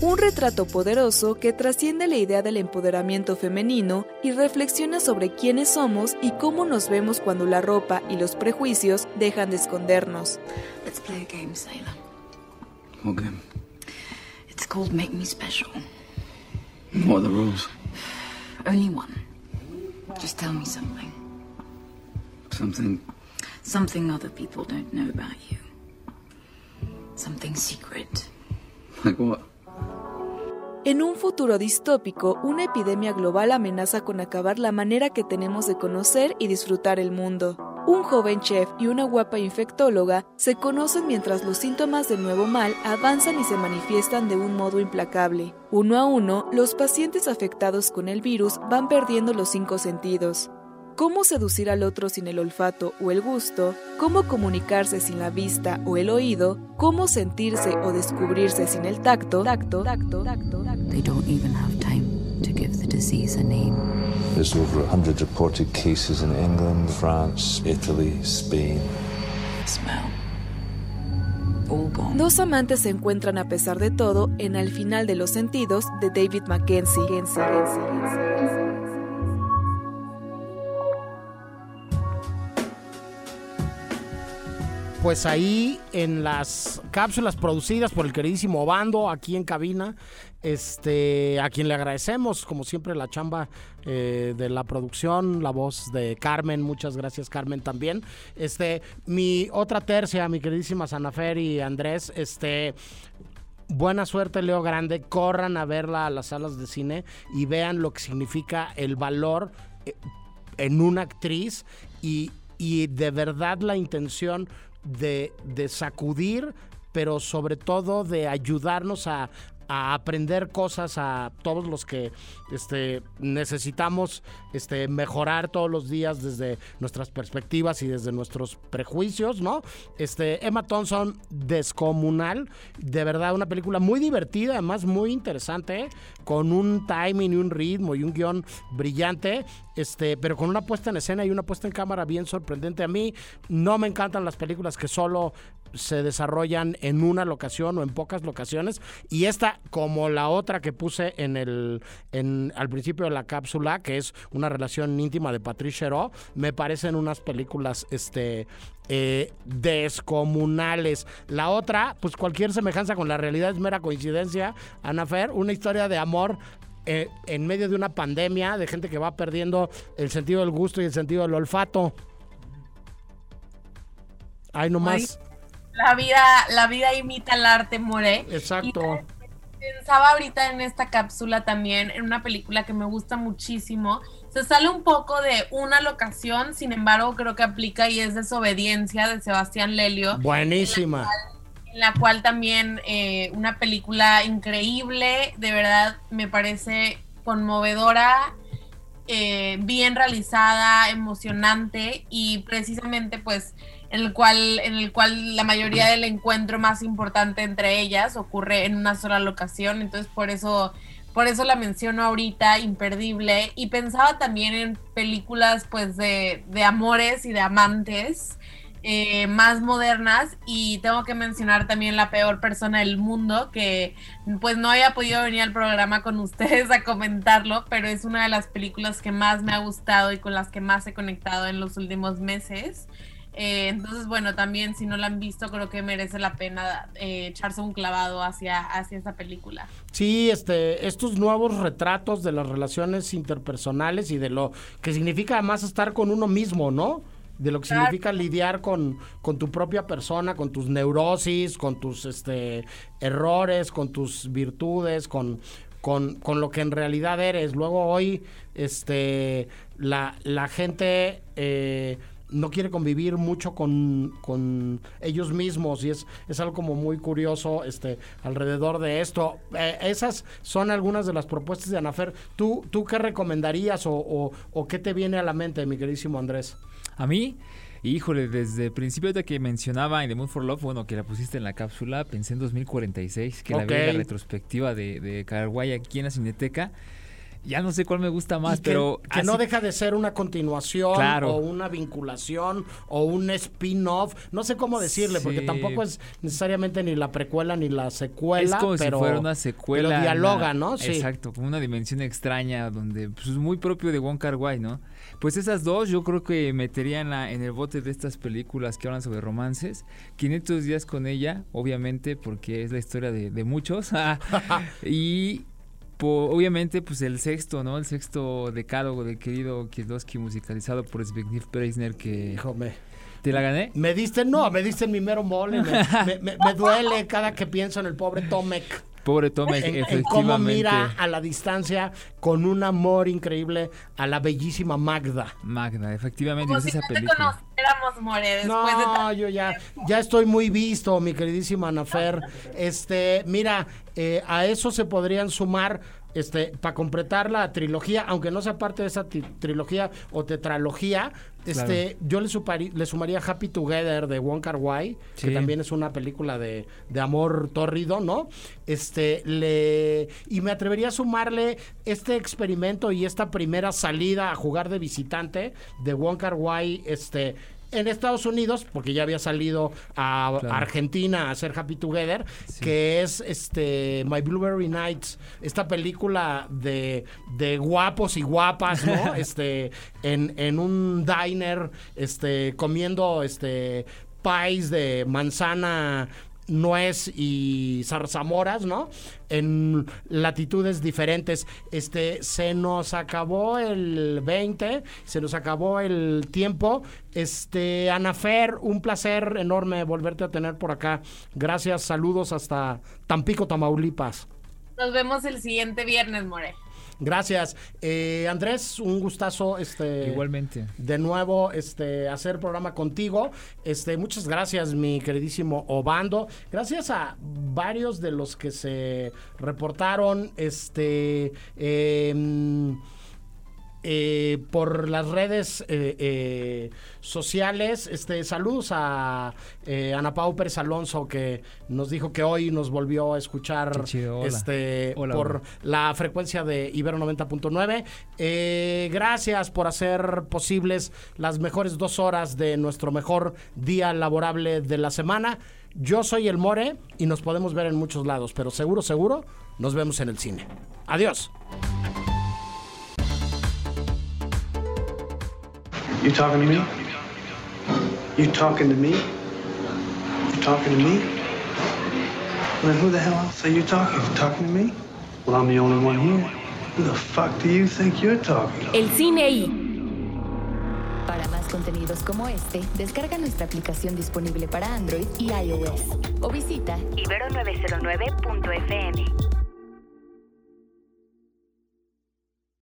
Un retrato poderoso que trasciende la idea del empoderamiento femenino y reflexiona sobre quiénes somos y cómo nos vemos cuando la ropa y los prejuicios dejan de escondernos. Let's play a game, Sailor. What game? It's called Make Me Special. What are the rules? Only one. Just tell me something. Something. Something other people don't know about you. Something secret. Like what? En un futuro distópico, una epidemia global amenaza con acabar la manera que tenemos de conocer y disfrutar el mundo. Un joven chef y una guapa infectóloga se conocen mientras los síntomas del nuevo mal avanzan y se manifiestan de un modo implacable. Uno a uno, los pacientes afectados con el virus van perdiendo los cinco sentidos. Cómo seducir al otro sin el olfato o el gusto, cómo comunicarse sin la vista o el oído, cómo sentirse o descubrirse sin el tacto, to give the disease a name. There's over 100 reported cases in England, France, Italy, Spain. Smell. Dos amantes se encuentran a pesar de todo en Al final de los sentidos de David Mackenzie. Pues ahí en las cápsulas producidas por el queridísimo Bando aquí en cabina, este, a quien le agradecemos como siempre la chamba eh, de la producción, la voz de Carmen, muchas gracias Carmen también. Este, mi otra tercia, mi queridísima Sanafer y Andrés, este, buena suerte Leo Grande, corran a verla a las salas de cine y vean lo que significa el valor eh, en una actriz y, y de verdad la intención de, de sacudir, pero sobre todo de ayudarnos a, a aprender cosas a todos los que este, necesitamos este, mejorar todos los días desde nuestras perspectivas y desde nuestros prejuicios, ¿no? Este, Emma Thompson, descomunal, de verdad una película muy divertida, además muy interesante, con un timing y un ritmo y un guion brillante, este, pero con una puesta en escena y una puesta en cámara bien sorprendente. A mí no me encantan las películas que solo se desarrollan en una locación o en pocas locaciones y esta como la otra que puse en el en al principio de la cápsula que es una relación íntima de Patricia Hero me parecen unas películas este eh, descomunales. La otra, pues cualquier semejanza con la realidad es mera coincidencia. Ana Fer, una historia de amor eh, en medio de una pandemia, de gente que va perdiendo el sentido del gusto y el sentido del olfato. Ay, nomás. La vida, la vida imita el arte, More. Exacto. Y pensaba ahorita en esta cápsula también, en una película que me gusta muchísimo. Se sale un poco de una locación, sin embargo, creo que aplica y es Desobediencia de Sebastián Lelio. Buenísima. En la cual también eh, una película increíble, de verdad me parece conmovedora, eh, bien realizada, emocionante y precisamente pues en el cual en el cual la mayoría del encuentro más importante entre ellas ocurre en una sola locación, entonces por eso por eso la menciono ahorita, imperdible. Y pensaba también en películas pues de, de amores y de amantes eh, más modernas. Y tengo que mencionar también La peor persona del mundo, que pues no había podido venir al programa con ustedes a comentarlo, pero es una de las películas que más me ha gustado y con las que más he conectado en los últimos meses. Eh, entonces, bueno, también si no la han visto, creo que merece la pena eh, echarse un clavado hacia, hacia esa película. Sí, este, estos nuevos retratos de las relaciones interpersonales y de lo que significa además estar con uno mismo, ¿no? De lo que significa lidiar con, con tu propia persona, con tus neurosis, con tus este, errores, con tus virtudes, con, con, con, lo que en realidad eres. Luego hoy, este, la, la gente eh, no quiere convivir mucho con, con ellos mismos y es, es algo como muy curioso este, alrededor de esto. Eh, esas son algunas de las propuestas de Anafer. ¿Tú, tú qué recomendarías o, o, o, qué te viene a la mente, mi queridísimo Andrés? A mí, híjole, desde el principio de que mencionaba In the Mood for Love, bueno, que la pusiste en la cápsula, pensé en 2046, que okay. la vi en la retrospectiva de, de Paraguay aquí en la Cineteca ya no sé cuál me gusta más, que, pero... Que así... no deja de ser una continuación claro. o una vinculación o un spin-off, no sé cómo decirle, sí. porque tampoco es necesariamente ni la precuela ni la secuela, es como pero, si fuera una secuela. Pero dialoga, ¿no? Sí. Exacto, como una dimensión extraña donde pues, es muy propio de Wong Kar Wai, ¿no? Pues esas dos yo creo que meterían en el bote de estas películas que hablan sobre romances. 500 días con ella, obviamente, porque es la historia de, de muchos. y obviamente, pues el sexto, ¿no? El sexto decálogo del querido Kieslowski musicalizado por Zbigniew Preisner que... Híjole. ¿Te la gané? Me diste, no, me diste mi mero mole. Me, me, me, duele cada que pienso en el pobre Tomek. Pobre Tomek, en, efectivamente. En cómo mira a la distancia con un amor increíble a la bellísima Magda. Magda, efectivamente, Como es si esa no película. te conociéramos, More, después no, de yo ya, ya estoy muy visto, mi queridísima Anafer. Este, mira, eh, a eso se podrían sumar este, para completar la trilogía, aunque no sea parte de esa trilogía o tetralogía, este, claro. yo le, supari, le, sumaría Happy Together de Wong Kar Wai, sí. que también es una película de, de, amor tórrido, ¿no? Este, le, y me atrevería a sumarle este experimento y esta primera salida a jugar de visitante de Wong Kar Wai, este, en Estados Unidos, porque ya había salido a claro. Argentina a hacer Happy Together, sí. que es este My Blueberry Nights, esta película de, de guapos y guapas, ¿no? este, en, en un diner, este, comiendo este pies de manzana nuez y zarzamoras, ¿no? En latitudes diferentes. Este, se nos acabó el 20, se nos acabó el tiempo. Este, Anafer, un placer enorme volverte a tener por acá. Gracias, saludos hasta Tampico, Tamaulipas. Nos vemos el siguiente viernes, More. Gracias. Eh, Andrés, un gustazo este igualmente. De nuevo este hacer programa contigo. Este muchas gracias mi queridísimo Obando. Gracias a varios de los que se reportaron este eh, eh, por las redes eh, eh, sociales. Este, saludos a Ana Pau Pérez Alonso que nos dijo que hoy nos volvió a escuchar chido, este hola, por hola. la frecuencia de Ibero 90.9. Eh, gracias por hacer posibles las mejores dos horas de nuestro mejor día laborable de la semana. Yo soy el More y nos podemos ver en muchos lados, pero seguro, seguro, nos vemos en el cine. Adiós. You talking to me? You talking to me? You talking to me? Well, then who the hell else are you talking? You talking to me? Well, I'm the only one here. Who the fuck do you think you're talking? El cine I. Para más contenidos como este, descarga nuestra aplicación disponible para Android y iOS o visita ibero909.fm.